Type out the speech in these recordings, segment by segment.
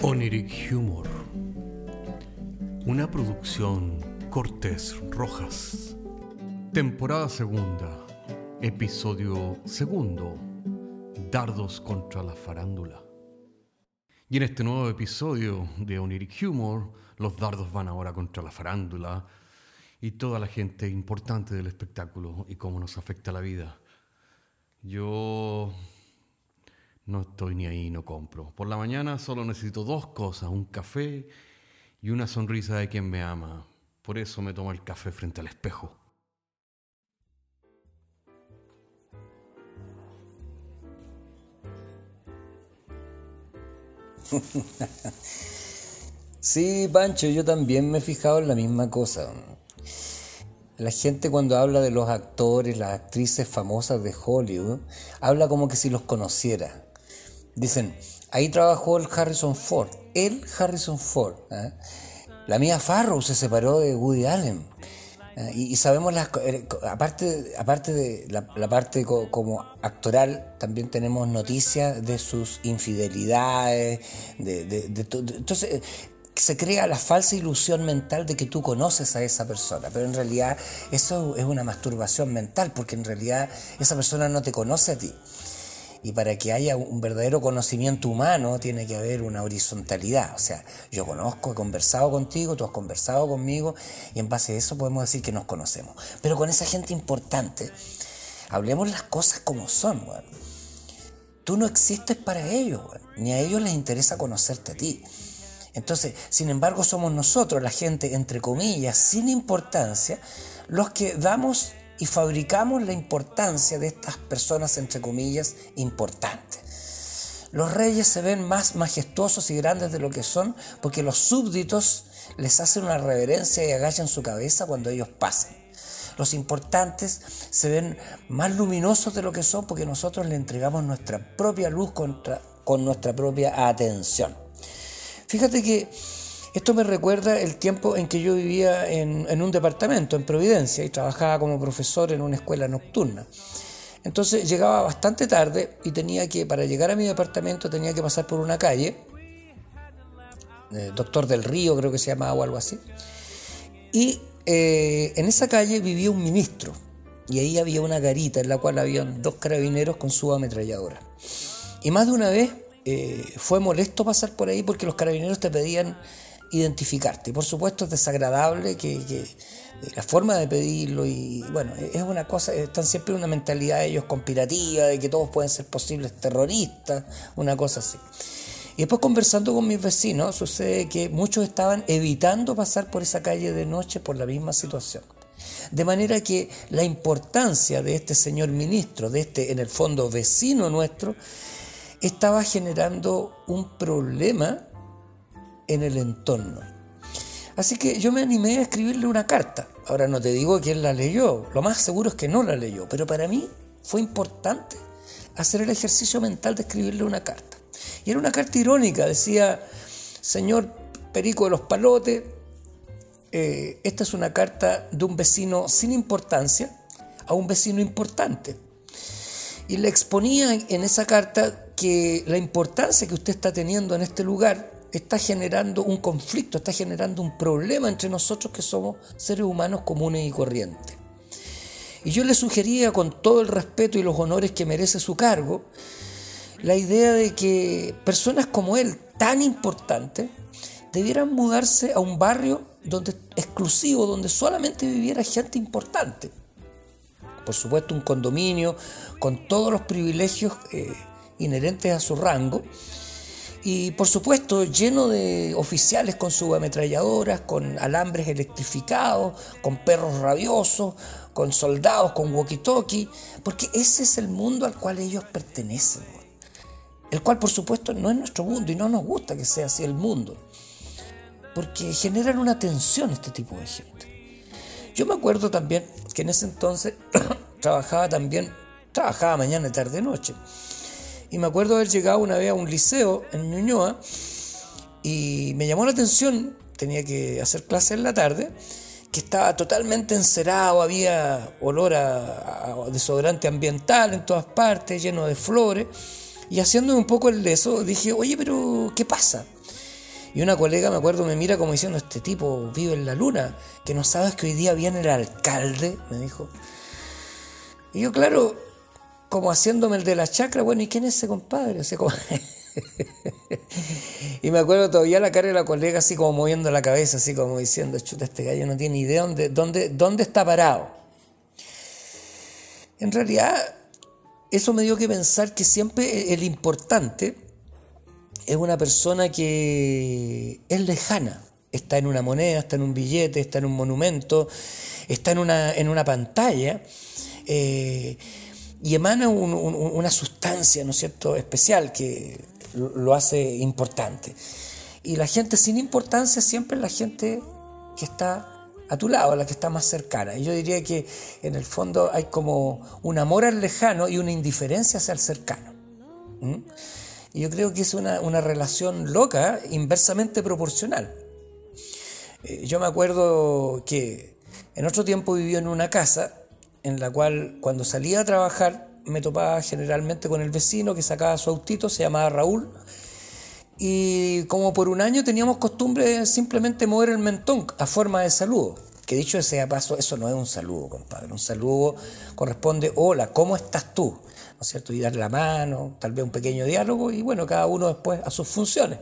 Oniric Humor. Una producción Cortés Rojas. Temporada segunda. Episodio segundo. Dardos contra la farándula. Y en este nuevo episodio de Oniric Humor, los dardos van ahora contra la farándula y toda la gente importante del espectáculo y cómo nos afecta la vida. Yo no estoy ni ahí, no compro. Por la mañana solo necesito dos cosas, un café y una sonrisa de quien me ama. Por eso me tomo el café frente al espejo. Sí, Pancho, yo también me he fijado en la misma cosa. La gente cuando habla de los actores, las actrices famosas de Hollywood, habla como que si los conociera. Dicen, ahí trabajó el Harrison Ford, el Harrison Ford. ¿eh? La mía Farrow se separó de Woody Allen. ¿eh? Y, sabemos las eh, aparte aparte de la, parte como actoral también tenemos noticias de sus infidelidades de, de, entonces se crea la falsa ilusión mental de que tú conoces a esa persona, pero en realidad eso es una masturbación mental, porque en realidad esa persona no te conoce a ti. Y para que haya un verdadero conocimiento humano tiene que haber una horizontalidad. O sea, yo conozco, he conversado contigo, tú has conversado conmigo y en base a eso podemos decir que nos conocemos. Pero con esa gente importante, hablemos las cosas como son. Tú no existes para ellos, ni a ellos les interesa conocerte a ti. Entonces, sin embargo, somos nosotros, la gente, entre comillas, sin importancia, los que damos y fabricamos la importancia de estas personas, entre comillas, importantes. Los reyes se ven más majestuosos y grandes de lo que son porque los súbditos les hacen una reverencia y agachan su cabeza cuando ellos pasan. Los importantes se ven más luminosos de lo que son porque nosotros le entregamos nuestra propia luz con nuestra propia atención. Fíjate que esto me recuerda el tiempo en que yo vivía en, un departamento, en Providencia, y trabajaba como profesor en una escuela nocturna. Entonces llegaba bastante tarde y tenía que, para llegar a mi departamento, tenía que pasar por una calle, eh, Doctor del Río creo que se llamaba o algo así. Y eh, en esa calle vivía un ministro, y ahí había una garita en la cual habían dos carabineros con su ametralladora. Y más de una vez eh, fue molesto pasar por ahí porque los carabineros te pedían identificarte. Por supuesto es desagradable que, la forma de pedirlo y bueno, es una cosa, están siempre en una mentalidad ellos conspirativa, de que todos pueden ser posibles terroristas, una cosa así. Y después conversando con mis vecinos, sucede que muchos estaban evitando pasar por esa calle de noche por la misma situación. De manera que la importancia de este señor ministro, de este en el fondo vecino nuestro, estaba generando un problema en el entorno. Así que yo me animé a escribirle una carta. Ahora no te digo que él la leyó, lo más seguro es que no la leyó, pero para mí fue importante hacer el ejercicio mental de escribirle una carta. Y era una carta irónica, decía, señor Perico de los Palotes, eh, esta es una carta de un vecino sin importancia a un vecino importante. Y le exponía en esa carta que la importancia que usted está teniendo en este lugar está generando un conflicto, está generando un problema entre nosotros que somos seres humanos comunes y corrientes. Y yo le sugería con todo el respeto y los honores que merece su cargo, la idea de que personas como él, tan importantes, debieran mudarse a un barrio donde, exclusivo, donde solamente viviera gente importante. Por supuesto, un condominio con todos los privilegios eh, inherentes a su rango y por supuesto lleno de oficiales con subametralladoras, con alambres electrificados, con perros rabiosos, con soldados, con walkie-talkie, porque ese es el mundo al cual ellos pertenecen. El cual por supuesto no es nuestro mundo y no nos gusta que sea así el mundo, porque generan una tensión este tipo de gente. Yo me acuerdo también que en ese entonces trabajaba también, trabajaba mañana, tarde, noche y me acuerdo haber llegado una vez a un liceo en Ñuñoa y me llamó la atención, tenía que hacer clase en la tarde, que estaba totalmente encerado, había olor a, desodorante ambiental en todas partes, lleno de flores. Y haciéndome un poco el leso, dije, oye, pero ¿qué pasa? Y una colega, me acuerdo, me mira como diciendo, este tipo vive en la luna, que no sabes que hoy día viene el alcalde, me dijo. Y yo, claro, como haciéndome el de la chacra, bueno, ¿y quién es ese compadre? y me acuerdo todavía la cara de la colega así como moviendo la cabeza, así como diciendo, chuta, este gallo no tiene idea dónde, dónde, dónde está parado. En realidad, eso me dio que pensar que siempre el importante es una persona que es lejana. Está en una moneda, está en un billete, está en un monumento, está en una, en una pantalla eh, y emana una sustancia, ¿no es cierto?, especial que lo hace importante. Y la gente sin importancia siempre es la gente que está a tu lado, la que está más cercana. Y yo diría que en el fondo hay como un amor al lejano y una indiferencia hacia el cercano. Y yo creo que es una, relación loca, inversamente proporcional. Eh, yo me acuerdo que en otro tiempo viví en una casa en la cual cuando salía a trabajar me topaba generalmente con el vecino que sacaba su autito, se llamaba Raúl, y como por un año teníamos costumbre de simplemente mover el mentón a forma de saludo. Que dicho sea paso, eso no es un saludo, compadre. Un saludo corresponde, hola, ¿cómo estás tú? ¿No es cierto? Y dar la mano, tal vez un pequeño diálogo y bueno, cada uno después a sus funciones.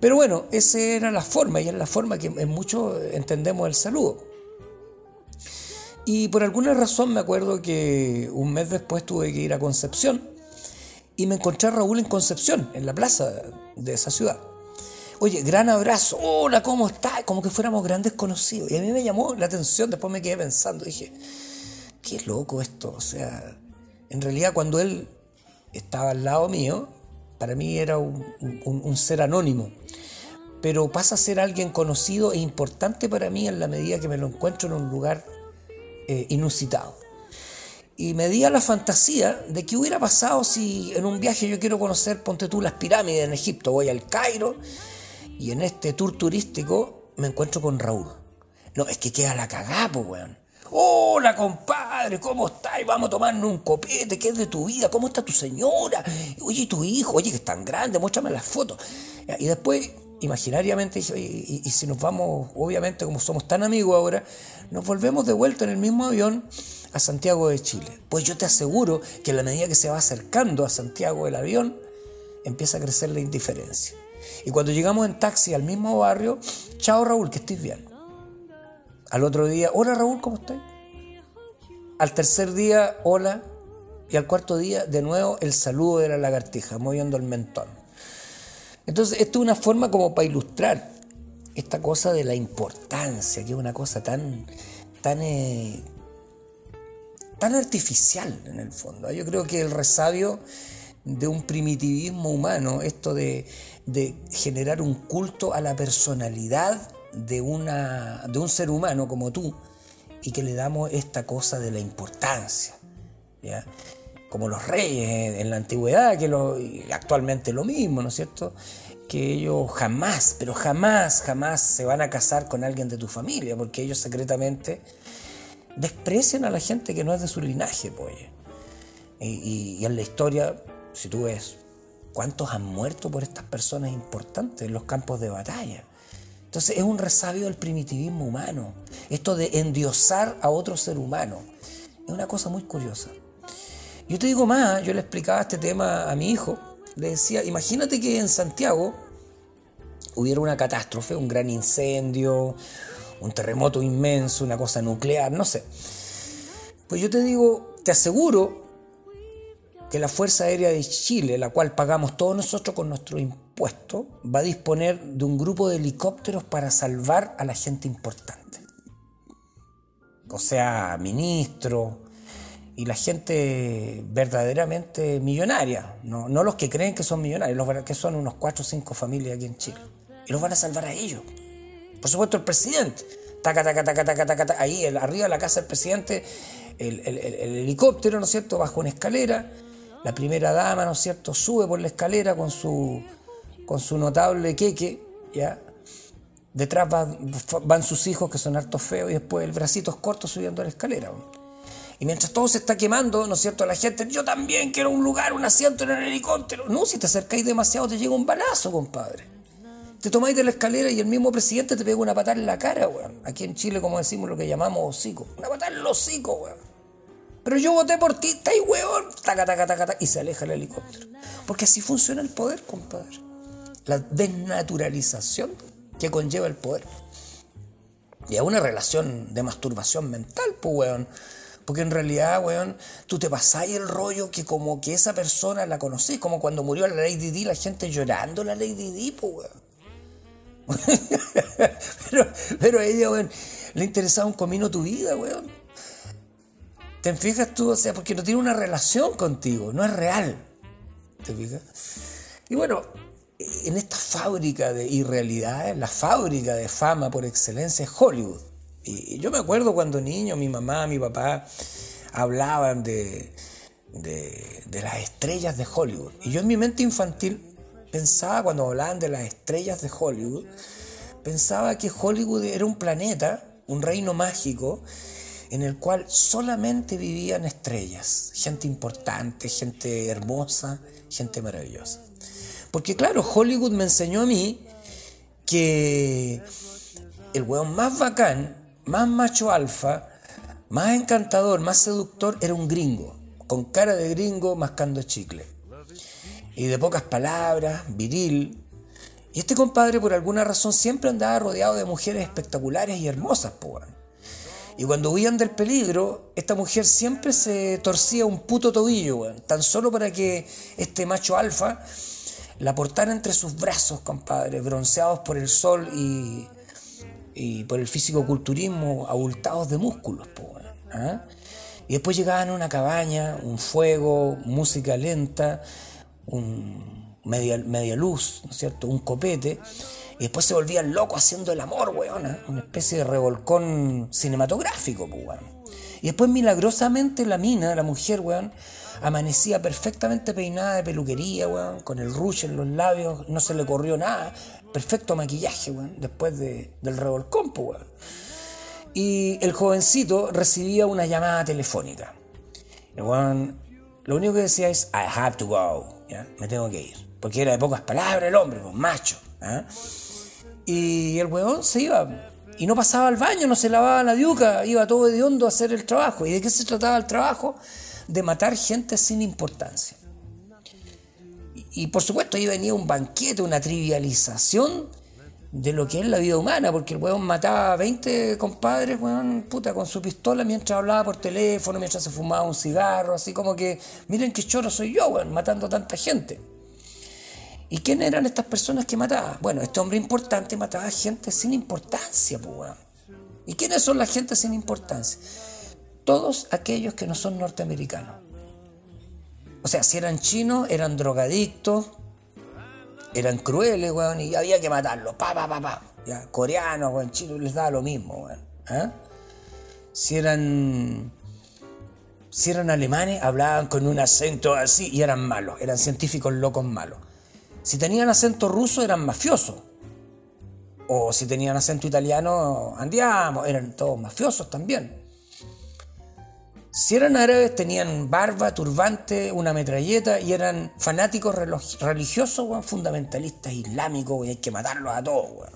Pero bueno, esa era la forma y es la forma que en muchos entendemos el saludo. Y por alguna razón me acuerdo que un mes después tuve que ir a Concepción y me encontré a Raúl en Concepción, en la plaza de esa ciudad. Oye, gran abrazo, hola, ¿cómo estás? Como que fuéramos grandes conocidos. Y a mí me llamó la atención, después me quedé pensando, dije, qué loco esto. O sea, en realidad cuando él estaba al lado mío, para mí era un, ser anónimo. Pero pasa a ser alguien conocido e importante para mí en la medida que me lo encuentro en un lugar eh, inusitado y me di a la fantasía de qué hubiera pasado si en un viaje yo quiero conocer, ponte tú, las pirámides en Egipto, voy al Cairo y en este tour turístico me encuentro con Raúl. No, es que queda la cagada, pues, weón. Hola, compadre, ¿cómo estás? Vamos a tomarnos un copete, ¿qué es de tu vida? ¿Cómo está tu señora? Oye, tu hijo, oye, que es tan grande, muéstrame las fotos. Y después, imaginariamente, y, y si nos vamos, obviamente, como somos tan amigos ahora, nos volvemos de vuelta en el mismo avión a Santiago de Chile. Pues yo te aseguro que a la medida que se va acercando a Santiago el avión, empieza a crecer la indiferencia. Y cuando llegamos en taxi al mismo barrio, chao Raúl, que estés bien. Al otro día, hola Raúl, ¿cómo estás? Al tercer día, hola. Y al cuarto día, de nuevo, el saludo de la lagartija, moviendo el mentón. Entonces, esto es una forma como para ilustrar esta cosa de la importancia, que es una cosa tan, tan, eh, tan artificial en el fondo. Yo creo que el resabio de un primitivismo humano, esto de, generar un culto a la personalidad de, una, de un ser humano como tú, y que le damos esta cosa de la importancia. Como los reyes en la antigüedad, que lo, actualmente lo mismo, ¿no es cierto? Que ellos jamás, pero jamás, jamás se van a casar con alguien de tu familia, porque ellos secretamente desprecian a la gente que no es de su linaje, pues. Y, en la historia, si tú ves, ¿cuántos han muerto por estas personas importantes en los campos de batalla? Entonces es un resabio del primitivismo humano, esto de endiosar a otro ser humano. Es una cosa muy curiosa. Yo te digo más, yo le explicaba este tema a mi hijo, le decía, imagínate que en Santiago hubiera una catástrofe, un gran incendio, un terremoto inmenso, una cosa nuclear, no sé. Pues yo te digo, te aseguro que la Fuerza Aérea de Chile, la cual pagamos todos nosotros con nuestro impuesto, va a disponer de un grupo de helicópteros para salvar a la gente importante. O sea, ministros y la gente verdaderamente millonaria, no, no los que creen que son millonarios, los que son unos cuatro o cinco familias aquí en Chile. Y los van a salvar a ellos. Por supuesto, el presidente. Taca, taca, taca, taca, taca, ahí arriba de la casa del presidente, el, helicóptero, ¿no es cierto?, bajo una escalera. La primera dama, ¿no es cierto?, sube por la escalera con su, con su notable queque, ¿ya? Detrás van sus hijos, que son hartos feos, y después el bracito corto subiendo la escalera. Y mientras todo se está quemando, ¿no es cierto?, la gente, yo también quiero un lugar, un asiento en el helicóptero. No, si te acercáis demasiado te llega un balazo, compadre. Te tomáis de la escalera y el mismo presidente te pega una patada en la cara, weón. Aquí en Chile, como decimos, lo que llamamos hocico. Una patada en el hocico, weón. Pero yo voté por ti, está ahí, weón. Taca, taca, taca, taca, y se aleja el helicóptero. Porque así funciona el poder, compadre. La desnaturalización que conlleva el poder. Y a una relación de masturbación mental, pues, weón. Porque en realidad, weón, tú te pasáis el rollo que como que esa persona la conocís, como cuando murió la Lady Di, la gente llorando la Lady Di, pues, weón. pero, pero a ella, weón, le interesaba un comino tu vida, weón. ¿Te fijas tú? O sea, porque no tiene una relación contigo, no es real. ¿Te fijas? Y bueno, en esta fábrica de irrealidades, la fábrica de fama por excelencia es Hollywood. Y yo me acuerdo cuando niño, mi mamá, mi papá hablaban de, de, las estrellas de Hollywood. Y yo en mi mente infantil pensaba cuando hablaban de las estrellas de Hollywood, pensaba que Hollywood era un planeta, un reino mágico, en el cual solamente vivían estrellas, gente importante, gente hermosa, gente maravillosa. Porque claro, Hollywood me enseñó a mí que el weón más bacán, más macho alfa, más encantador, más seductor, era un gringo, con cara de gringo mascando chicle y de pocas palabras, viril. Y este compadre por alguna razón siempre andaba rodeado de mujeres espectaculares y hermosas, pues. Y cuando huían del peligro, esta mujer siempre se torcía un puto tobillo, tan solo para que este macho alfa la portara entre sus brazos, compadre, bronceados por el sol y, y por el físico-culturismo, abultados de músculos, pues. Y después llegaban a una cabaña, un fuego, música lenta, un media, media luz, ¿no es cierto? Un copete. Y después se volvían locos haciendo el amor, weón. ¿eh? Una especie de revolcón cinematográfico, pues, weón. Y después milagrosamente la mina, la mujer, weón, amanecía perfectamente peinada de peluquería, weón, con el ruche en los labios, no se le corrió nada. Perfecto maquillaje, weón, después de, del revolcón, weón. Y el jovencito recibía una llamada telefónica. El weón, lo único que decía es, I have to go me tengo que ir. Porque era de pocas palabras el hombre, pues macho. ¿ah? Y el huevón se iba. Y no pasaba al baño, no se lavaba la diuca, iba todo de hondo a hacer el trabajo. ¿Y de qué se trataba el trabajo? De matar gente sin importancia. Y, por supuesto ahí venía un banquete, una trivialización de lo que es la vida humana, porque el huevón mataba a 20 compadres, huevón, puta, con su pistola mientras hablaba por teléfono, mientras se fumaba un cigarro, así como que, miren qué choro soy yo, huevón, matando a tanta gente. ¿Y quién eran estas personas que mataba? Bueno, este hombre importante mataba a gente sin importancia, pues, ¿Y quiénes son la gente sin importancia? Todos aquellos que no son norteamericanos. O sea, si eran chinos, eran drogadictos, eran crueles, weón, y había que matarlos. Pa, pa, pa, pa. Ya, coreanos, weón, chinos, les daba lo mismo, weón. ¿eh? Si eran. Si eran alemanes, hablaban con un acento así y eran malos, eran científicos locos malos. Si tenían acento ruso eran mafiosos. O si tenían acento italiano, andiamo, eran todos mafiosos también. Si eran árabes tenían barba, turbante, una metralleta y eran fanáticos religiosos, fundamentalistas islámicos, y hay que matarlos a todos,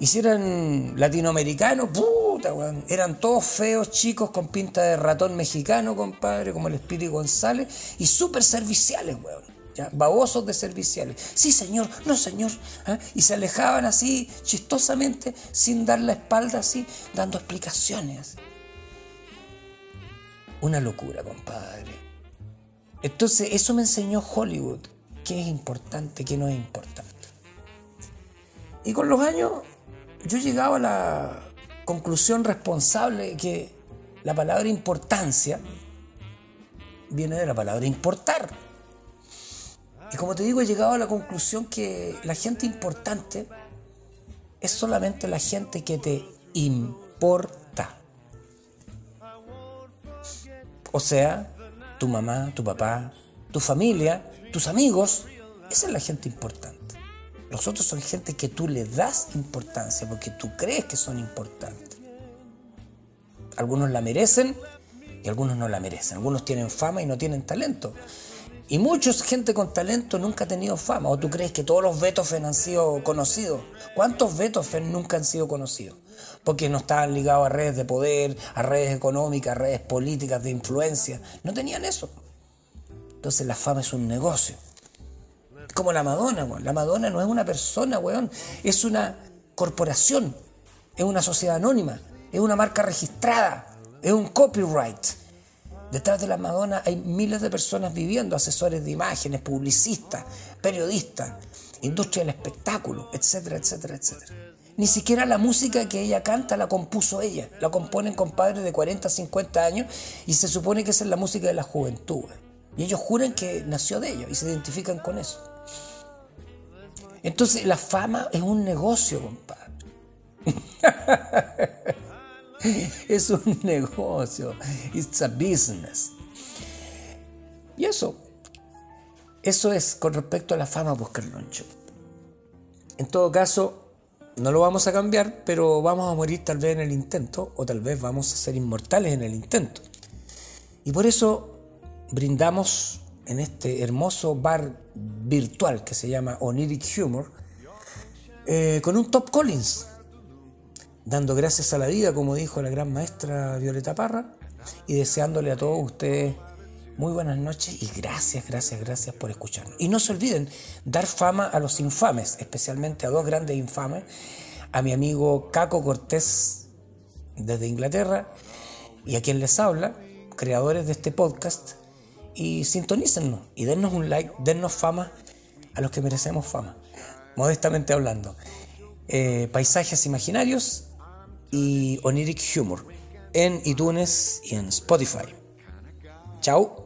Y si eran latinoamericanos, puta, Eran todos feos, chicos, con pinta de ratón mexicano, compadre, como el Espíritu González, y súper serviciales, weón babosos de serviciales. Sí, señor, no, señor. ¿ah? Y se alejaban así, chistosamente, sin dar la espalda así, dando explicaciones. Una locura, compadre. Entonces, eso me enseñó Hollywood, qué es importante, qué no es importante. Y con los años, yo llegaba a la conclusión responsable que la palabra importancia viene de la palabra importar. Y como te digo, he llegado a la conclusión que la gente importante es solamente la gente que te importa. O sea, tu mamá, tu papá, tu familia, tus amigos, esa es la gente importante. Los otros son gente que tú le das importancia porque tú crees que son importantes. Algunos la merecen y algunos no la merecen. Algunos tienen fama y no tienen talento. Y mucha gente con talento nunca ha tenido fama. ¿O tú crees que todos los Beethoven han sido conocidos? ¿Cuántos Beethoven nunca han sido conocidos? Porque no estaban ligados a redes de poder, a redes económicas, a redes políticas de influencia. No tenían eso. Entonces la fama es un negocio. Como la Madonna, weón. La Madonna no es una persona, weón. Es una corporación. Es una sociedad anónima. Es una marca registrada. Es un copyright. Detrás de la Madonna hay miles de personas viviendo, asesores de imágenes, publicistas, periodistas, industria del espectáculo, etcétera, etcétera, etcétera. Ni siquiera la música que ella canta la compuso ella, la componen compadres de 40, 50 años y se supone que esa es la música de la juventud. Y ellos juran que nació de ellos y se identifican con eso. Entonces la fama es un negocio, compadre. es un negocio. It's a business. Y eso, eso es con respecto a la fama, pues Carloncho. En todo caso, no lo vamos a cambiar, pero vamos a morir tal vez en el intento, o tal vez vamos a ser inmortales en el intento. Y por eso brindamos en este hermoso bar virtual que se llama Oniric Humor, eh, con un Top Collins dando gracias a la vida, como dijo la gran maestra Violeta Parra, y deseándole a todos ustedes muy buenas noches y gracias, gracias, gracias por escucharnos. Y no se olviden dar fama a los infames, especialmente a dos grandes infames, a mi amigo Caco Cortés desde Inglaterra y a quien les habla, creadores de este podcast, y sintonícennos y dennos un like, dennos fama a los que merecemos fama, modestamente hablando. Eh, paisajes imaginarios y Oniric Humor en iTunes y en Spotify. Chao.